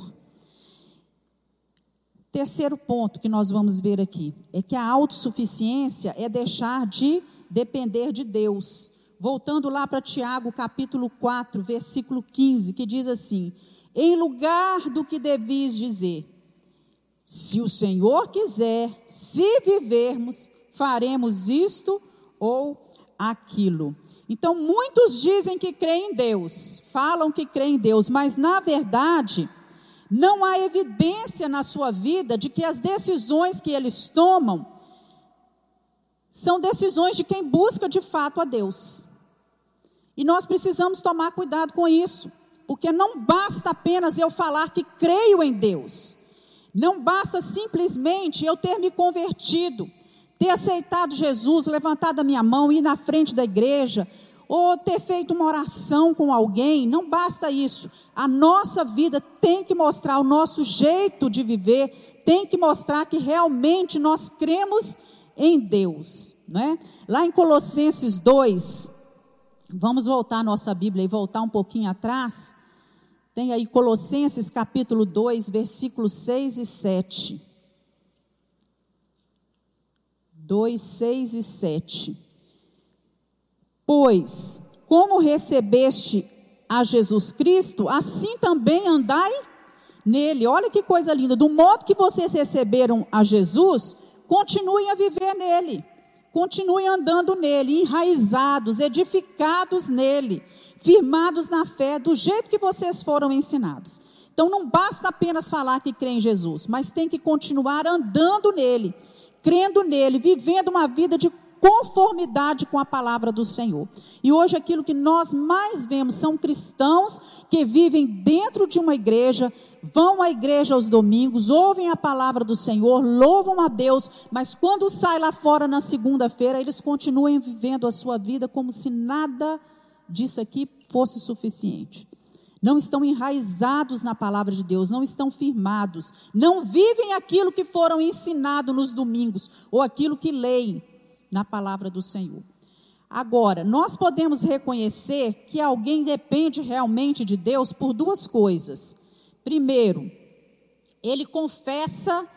Terceiro ponto que nós vamos ver aqui é que a autossuficiência é deixar de depender de Deus. voltando lá para Tiago, capítulo 4, versículo 15, que diz assim: Em lugar do que devis dizer, se o Senhor quiser, se vivermos, faremos isto ou aquilo. Então, muitos dizem que creem em Deus, falam que creem em Deus, mas na verdade, não há evidência na sua vida de que as decisões que eles tomam são decisões de quem busca de fato a Deus. E nós precisamos tomar cuidado com isso, porque não basta apenas eu falar que creio em Deus. Não basta simplesmente eu ter me convertido, ter aceitado Jesus, levantado a minha mão, ir na frente da igreja, ou ter feito uma oração com alguém, não basta isso. A nossa vida tem que mostrar o nosso jeito de viver, tem que mostrar que realmente nós cremos em Deus, né? Lá em Colossenses 2, vamos voltar a nossa Bíblia e voltar um pouquinho atrás. Tem aí Colossenses capítulo 2, versículos 6 e 7. 2, 6 e 7. Pois, como recebeste a Jesus Cristo, assim também andai nele. Olha que coisa linda. Do modo que vocês receberam a Jesus, continuem a viver nele. Continuem andando nele, enraizados, edificados nele, firmados na fé, do jeito que vocês foram ensinados. Então não basta apenas falar que crê em Jesus, mas tem que continuar andando nele, crendo nele, vivendo uma vida de conformidade com a palavra do Senhor. E hoje aquilo que nós mais vemos são cristãos que vivem dentro de uma igreja, vão à igreja aos domingos, ouvem a palavra do Senhor, louvam a Deus, mas quando sai lá fora na segunda-feira, eles continuam vivendo a sua vida como se nada disso aqui fosse suficiente. Não estão enraizados na palavra de Deus, não estão firmados, não vivem aquilo que foram ensinados nos domingos ou aquilo que leem na palavra do Senhor. Agora, nós podemos reconhecer que alguém depende realmente de Deus por duas coisas. Primeiro, ele confessa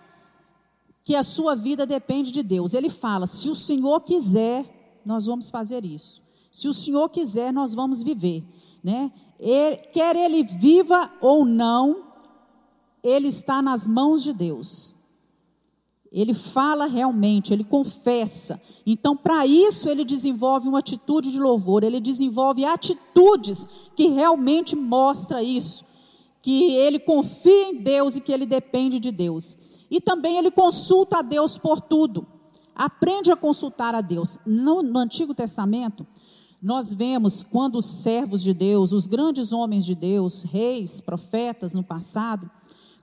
que a sua vida depende de Deus. Ele fala: se o Senhor quiser, nós vamos fazer isso. Se o Senhor quiser, nós vamos viver, né? Ele, quer ele viva ou não, ele está nas mãos de Deus. Ele fala realmente, ele confessa. Então, para isso, ele desenvolve uma atitude de louvor, ele desenvolve atitudes que realmente mostra isso, que ele confia em Deus e que ele depende de Deus. E também ele consulta a Deus por tudo. Aprende a consultar a Deus. No, no Antigo Testamento, nós vemos quando os servos de Deus, os grandes homens de Deus, reis, profetas no passado,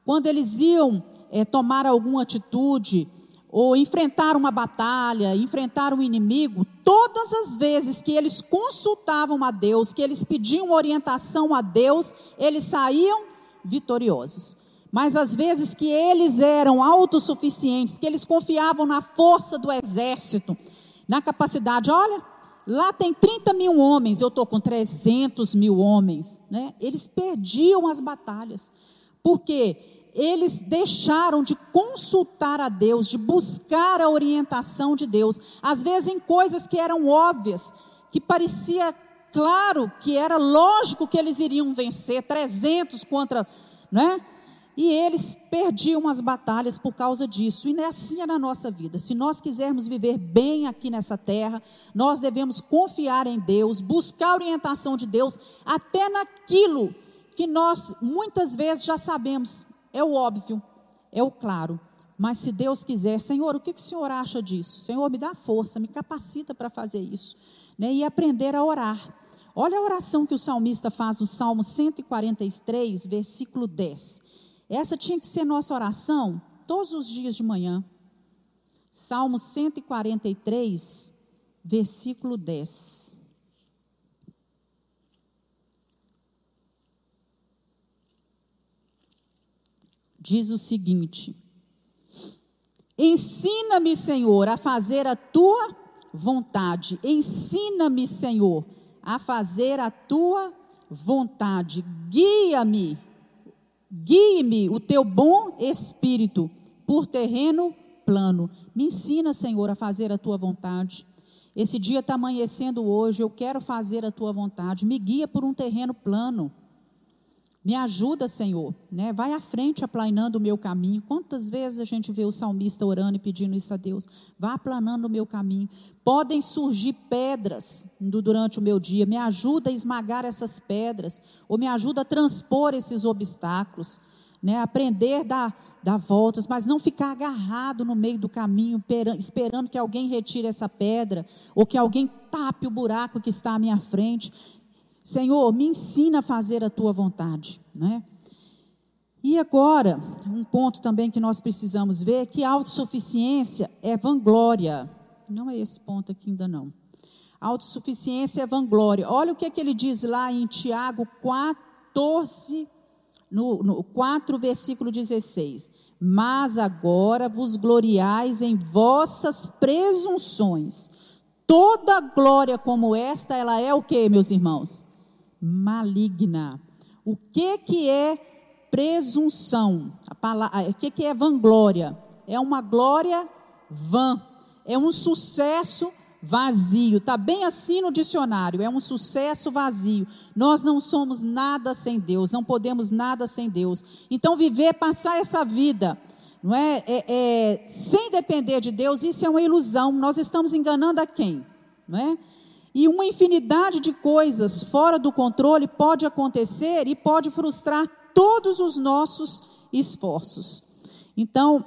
quando eles iam é, tomar alguma atitude, ou enfrentar uma batalha, enfrentar um inimigo, todas as vezes que eles consultavam a Deus, que eles pediam orientação a Deus, eles saíam vitoriosos. Mas às vezes que eles eram autossuficientes, que eles confiavam na força do exército, na capacidade, olha, lá tem 30 mil homens, eu estou com 300 mil homens, né? eles perdiam as batalhas. Por quê? eles deixaram de consultar a Deus, de buscar a orientação de Deus, às vezes em coisas que eram óbvias, que parecia claro que era lógico que eles iriam vencer 300 contra, né? E eles perdiam as batalhas por causa disso. E é assim é na nossa vida. Se nós quisermos viver bem aqui nessa terra, nós devemos confiar em Deus, buscar a orientação de Deus, até naquilo que nós muitas vezes já sabemos, é o óbvio, é o claro. Mas se Deus quiser, Senhor, o que, que o Senhor acha disso? Senhor, me dá força, me capacita para fazer isso. Né? E aprender a orar. Olha a oração que o salmista faz no Salmo 143, versículo 10. Essa tinha que ser nossa oração todos os dias de manhã. Salmo 143, versículo 10. diz o seguinte: Ensina-me, Senhor, a fazer a tua vontade. Ensina-me, Senhor, a fazer a tua vontade. Guia-me, guie-me o teu bom espírito por terreno plano. Me ensina, Senhor, a fazer a tua vontade. Esse dia está amanhecendo hoje, eu quero fazer a tua vontade. Me guia por um terreno plano. Me ajuda, Senhor, né? Vai à frente aplanando o meu caminho. Quantas vezes a gente vê o salmista orando e pedindo isso a Deus? Vá aplanando o meu caminho. Podem surgir pedras durante o meu dia. Me ajuda a esmagar essas pedras ou me ajuda a transpor esses obstáculos, né? Aprender da dar voltas, mas não ficar agarrado no meio do caminho, esperando que alguém retire essa pedra, ou que alguém tape o buraco que está à minha frente. Senhor, me ensina a fazer a tua vontade. Né? E agora, um ponto também que nós precisamos ver é que autossuficiência é vanglória. Não é esse ponto aqui ainda não. Autossuficiência é vanglória. Olha o que, é que ele diz lá em Tiago 14, no, no 4, versículo 16. Mas agora vos gloriais em vossas presunções. Toda glória como esta, ela é o que, meus irmãos? Maligna. O que que é presunção? A palavra, o que que é vanglória? É uma glória vã. É um sucesso vazio. Está bem assim no dicionário, é um sucesso vazio. Nós não somos nada sem Deus, não podemos nada sem Deus. Então, viver, passar essa vida, não é, é, é sem depender de Deus, isso é uma ilusão. Nós estamos enganando a quem? Não é? E uma infinidade de coisas fora do controle pode acontecer e pode frustrar todos os nossos esforços. Então,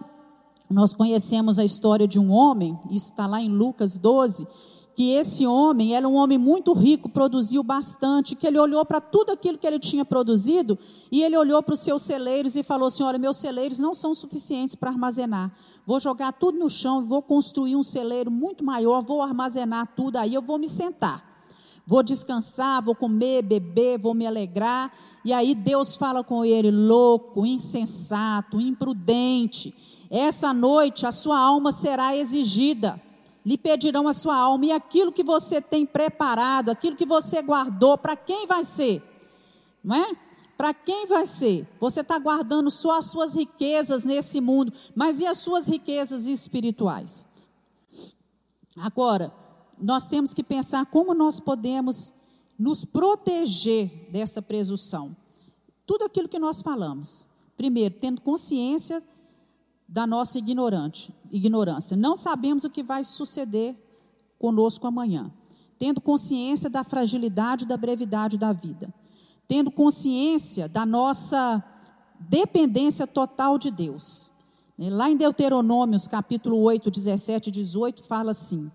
nós conhecemos a história de um homem, isso está lá em Lucas 12, que esse homem era um homem muito rico, produziu bastante, que ele olhou para tudo aquilo que ele tinha produzido e ele olhou para os seus celeiros e falou assim: Olha, meus celeiros não são suficientes para armazenar. Vou jogar tudo no chão vou construir um celeiro muito maior, vou armazenar tudo, aí eu vou me sentar. Vou descansar, vou comer, beber, vou me alegrar. E aí Deus fala com ele: louco, insensato, imprudente essa noite a sua alma será exigida. Lhe pedirão a sua alma e aquilo que você tem preparado, aquilo que você guardou, para quem vai ser? Não é? Para quem vai ser? Você está guardando só as suas riquezas nesse mundo, mas e as suas riquezas espirituais? Agora, nós temos que pensar como nós podemos nos proteger dessa presunção. Tudo aquilo que nós falamos. Primeiro, tendo consciência da nossa ignorante, ignorância. Não sabemos o que vai suceder conosco amanhã. Tendo consciência da fragilidade e da brevidade da vida. Tendo consciência da nossa dependência total de Deus. Lá em Deuteronômios, capítulo 8, 17 e 18, fala assim: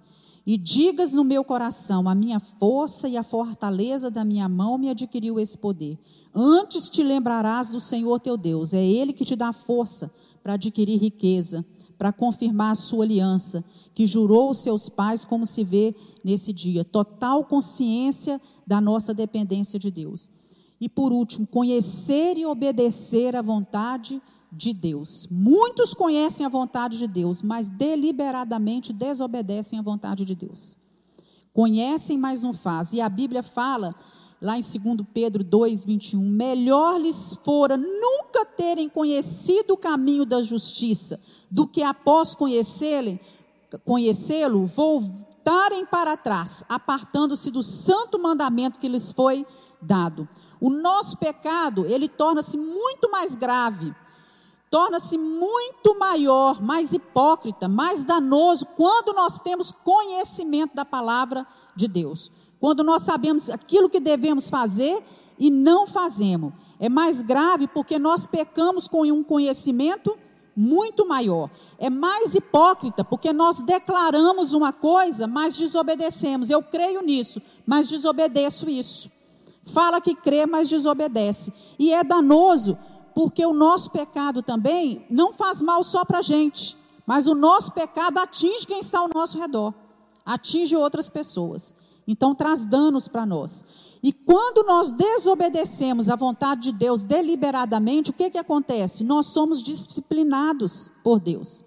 E digas no meu coração, a minha força e a fortaleza da minha mão me adquiriu esse poder. Antes te lembrarás do Senhor teu Deus, é Ele que te dá força para adquirir riqueza, para confirmar a sua aliança, que jurou aos seus pais, como se vê nesse dia. Total consciência da nossa dependência de Deus. E por último, conhecer e obedecer à vontade de Deus. Muitos conhecem a vontade de Deus, mas deliberadamente desobedecem à vontade de Deus. Conhecem, mas não fazem. E a Bíblia fala lá em 2 Pedro 2, 21, melhor lhes fora nunca terem conhecido o caminho da justiça, do que após conhecê-lo, voltarem para trás, apartando-se do santo mandamento que lhes foi dado. O nosso pecado, ele torna-se muito mais grave, torna-se muito maior, mais hipócrita, mais danoso quando nós temos conhecimento da palavra de Deus. Quando nós sabemos aquilo que devemos fazer e não fazemos. É mais grave porque nós pecamos com um conhecimento muito maior. É mais hipócrita porque nós declaramos uma coisa, mas desobedecemos. Eu creio nisso, mas desobedeço isso. Fala que crê, mas desobedece. E é danoso porque o nosso pecado também não faz mal só para a gente, mas o nosso pecado atinge quem está ao nosso redor, atinge outras pessoas. Então traz danos para nós. E quando nós desobedecemos a vontade de Deus deliberadamente, o que, que acontece? Nós somos disciplinados por Deus.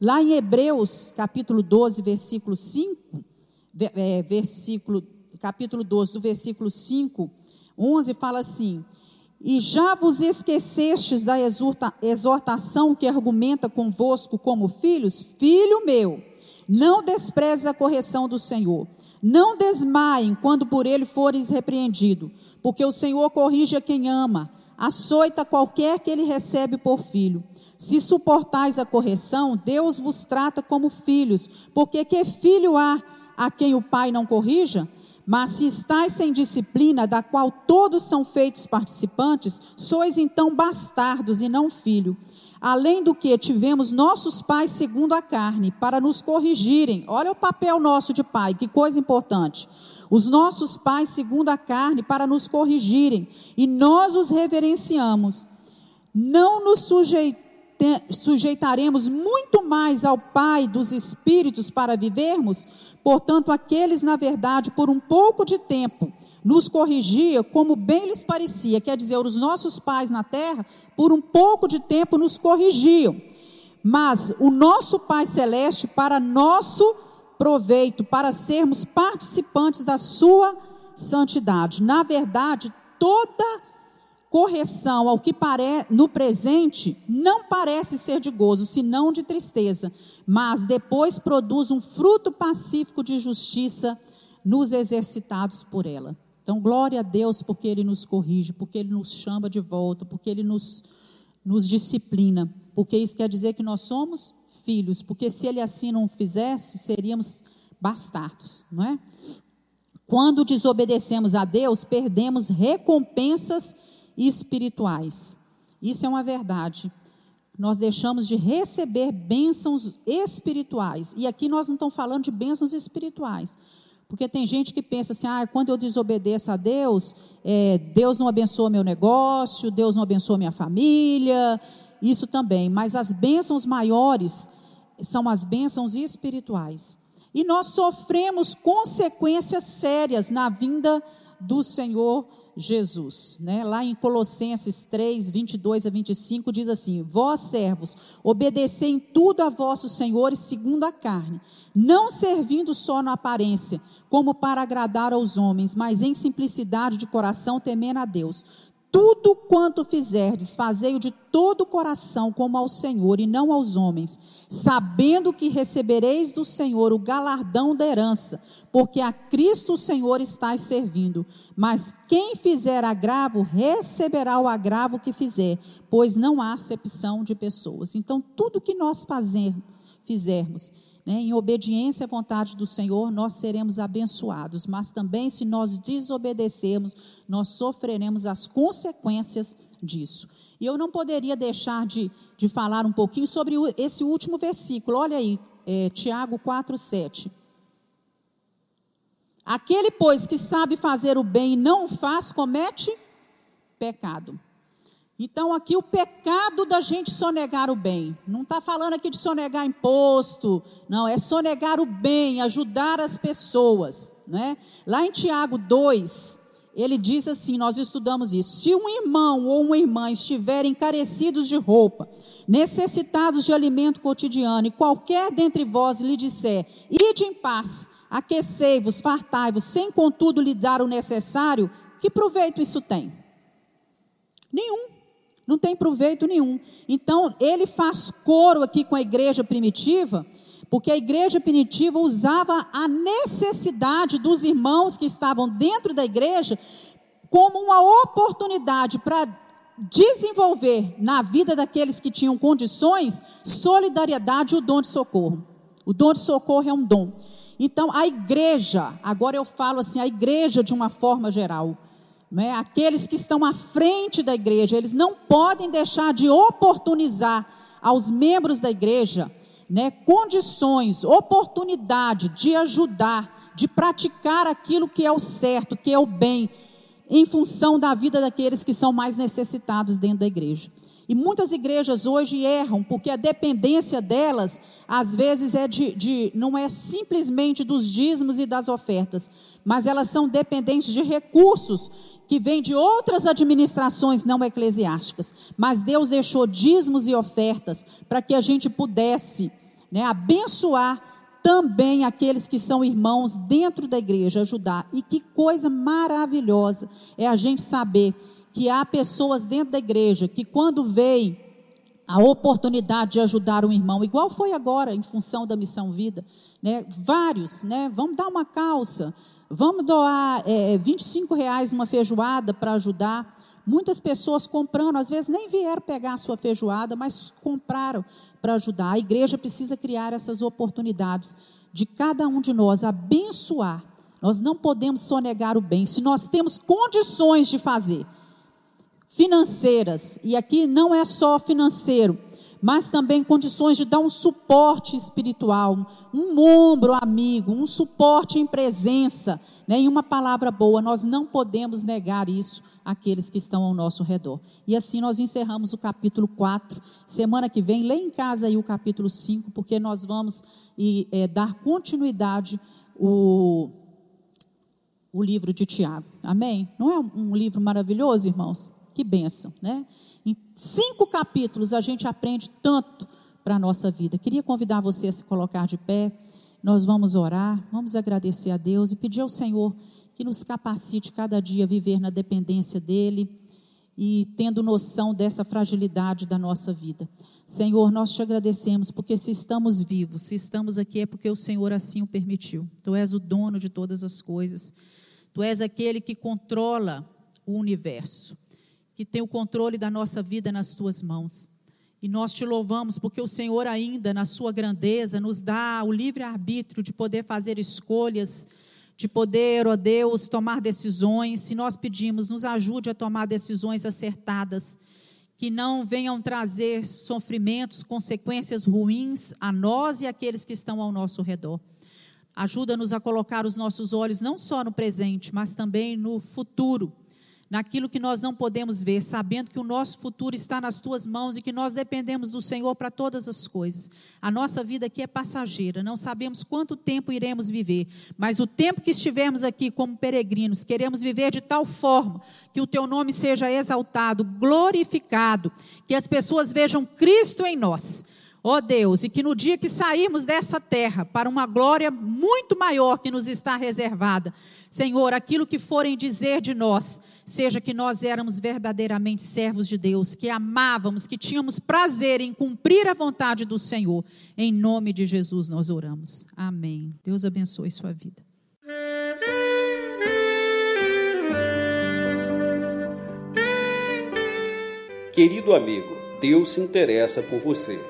Lá em Hebreus, capítulo 12, versículo 5, é, versículo, capítulo 12, do versículo 5, 11, fala assim: E já vos esquecestes da exortação que argumenta convosco como filhos? Filho meu, Não desprezes a correção do Senhor. Não desmaiem quando por ele fores repreendido, porque o Senhor corrige a quem ama, açoita qualquer que ele recebe por filho. Se suportais a correção, Deus vos trata como filhos, porque que filho há a quem o pai não corrija? Mas se estáis sem disciplina, da qual todos são feitos participantes, sois então bastardos e não filho. Além do que tivemos nossos pais segundo a carne, para nos corrigirem. Olha o papel nosso de pai, que coisa importante. Os nossos pais segundo a carne, para nos corrigirem, e nós os reverenciamos. Não nos sujeitaremos muito mais ao Pai dos Espíritos para vivermos? Portanto, aqueles, na verdade, por um pouco de tempo, nos corrigia como bem lhes parecia, quer dizer, os nossos pais na terra, por um pouco de tempo nos corrigiam. Mas o nosso Pai Celeste, para nosso proveito, para sermos participantes da Sua santidade. Na verdade, toda correção ao que pare... no presente não parece ser de gozo, senão de tristeza, mas depois produz um fruto pacífico de justiça nos exercitados por ela. Então, glória a Deus porque Ele nos corrige, porque Ele nos chama de volta, porque Ele nos, nos disciplina, porque isso quer dizer que nós somos filhos, porque se Ele assim não fizesse, seríamos bastardos, não é? Quando desobedecemos a Deus, perdemos recompensas espirituais. Isso é uma verdade. Nós deixamos de receber bênçãos espirituais. E aqui nós não estamos falando de bênçãos espirituais. Porque tem gente que pensa assim, ah, quando eu desobedeço a Deus, é, Deus não abençoa meu negócio, Deus não abençoa minha família, isso também. Mas as bênçãos maiores são as bênçãos espirituais. E nós sofremos consequências sérias na vinda do Senhor Jesus. Né? Lá em Colossenses 3, 22 a 25, diz assim: Vós, servos, obedecei em tudo a vossos senhores segundo a carne, não servindo só na aparência, como para agradar aos homens, mas em simplicidade de coração, temendo a Deus. Tudo quanto fizerdes, fazei-o de todo o coração, como ao Senhor e não aos homens, sabendo que recebereis do Senhor o galardão da herança, porque a Cristo o Senhor estáis servindo. Mas quem fizer agravo, receberá o agravo que fizer, pois não há acepção de pessoas. Então, tudo que nós fazer, fizermos, em obediência à vontade do Senhor, nós seremos abençoados, mas também, se nós desobedecermos, nós sofreremos as consequências disso. E eu não poderia deixar de, de falar um pouquinho sobre esse último versículo, olha aí, é, Tiago 4, 7. Aquele, pois, que sabe fazer o bem e não o faz, comete pecado. Então, aqui o pecado da gente sonegar o bem. Não está falando aqui de sonegar imposto, não, é sonegar o bem, ajudar as pessoas. Né? Lá em Tiago 2, ele diz assim: nós estudamos isso. Se um irmão ou uma irmã estiverem carecidos de roupa, necessitados de alimento cotidiano, e qualquer dentre vós lhe disser: ide em paz, aquecei-vos, fartai-vos, sem contudo lhe dar o necessário, que proveito isso tem? Nenhum. Não tem proveito nenhum. Então, ele faz coro aqui com a igreja primitiva, porque a igreja primitiva usava a necessidade dos irmãos que estavam dentro da igreja como uma oportunidade para desenvolver na vida daqueles que tinham condições solidariedade e o dom de socorro. O dom de socorro é um dom. Então, a igreja, agora eu falo assim, a igreja de uma forma geral, né, aqueles que estão à frente da igreja, eles não podem deixar de oportunizar aos membros da igreja né, condições, oportunidade de ajudar, de praticar aquilo que é o certo, que é o bem, em função da vida daqueles que são mais necessitados dentro da igreja. E muitas igrejas hoje erram, porque a dependência delas, às vezes, é de, de, não é simplesmente dos dízimos e das ofertas, mas elas são dependentes de recursos que vêm de outras administrações não eclesiásticas. Mas Deus deixou dízimos e ofertas para que a gente pudesse né, abençoar também aqueles que são irmãos dentro da igreja, ajudar. E que coisa maravilhosa é a gente saber que há pessoas dentro da igreja que, quando veem a oportunidade de ajudar um irmão, igual foi agora em função da missão vida, né? Vários, né? Vamos dar uma calça, vamos doar é, 25 reais uma feijoada para ajudar. Muitas pessoas comprando, às vezes nem vieram pegar a sua feijoada, mas compraram para ajudar. A igreja precisa criar essas oportunidades de cada um de nós abençoar. Nós não podemos sonegar o bem. Se nós temos condições de fazer, financeiras, e aqui não é só financeiro, mas também condições de dar um suporte espiritual, um ombro amigo, um suporte em presença, né, em uma palavra boa. Nós não podemos negar isso àqueles que estão ao nosso redor. E assim nós encerramos o capítulo 4. Semana que vem, lê em casa aí o capítulo 5, porque nós vamos e, é, dar continuidade o, o livro de Tiago. Amém? Não é um livro maravilhoso, irmãos? Que bênção, né? Em cinco capítulos a gente aprende tanto para a nossa vida. Queria convidar você a se colocar de pé. Nós vamos orar, vamos agradecer a Deus e pedir ao Senhor que nos capacite cada dia a viver na dependência dEle e tendo noção dessa fragilidade da nossa vida. Senhor, nós te agradecemos porque se estamos vivos, se estamos aqui é porque o Senhor assim o permitiu. Tu és o dono de todas as coisas. Tu és aquele que controla o universo que tem o controle da nossa vida nas tuas mãos. E nós te louvamos porque o Senhor, ainda na sua grandeza, nos dá o livre arbítrio de poder fazer escolhas, de poder, ó Deus, tomar decisões. Se nós pedimos, nos ajude a tomar decisões acertadas, que não venham trazer sofrimentos, consequências ruins a nós e àqueles que estão ao nosso redor. Ajuda-nos a colocar os nossos olhos não só no presente, mas também no futuro naquilo que nós não podemos ver, sabendo que o nosso futuro está nas tuas mãos e que nós dependemos do Senhor para todas as coisas. A nossa vida aqui é passageira, não sabemos quanto tempo iremos viver, mas o tempo que estivermos aqui como peregrinos, queremos viver de tal forma que o teu nome seja exaltado, glorificado, que as pessoas vejam Cristo em nós. Ó Deus, e que no dia que sairmos dessa terra para uma glória muito maior que nos está reservada, Senhor, aquilo que forem dizer de nós, seja que nós éramos verdadeiramente servos de Deus, que amávamos, que tínhamos prazer em cumprir a vontade do Senhor. Em nome de Jesus nós oramos. Amém. Deus abençoe sua vida. Querido amigo, Deus se interessa por você.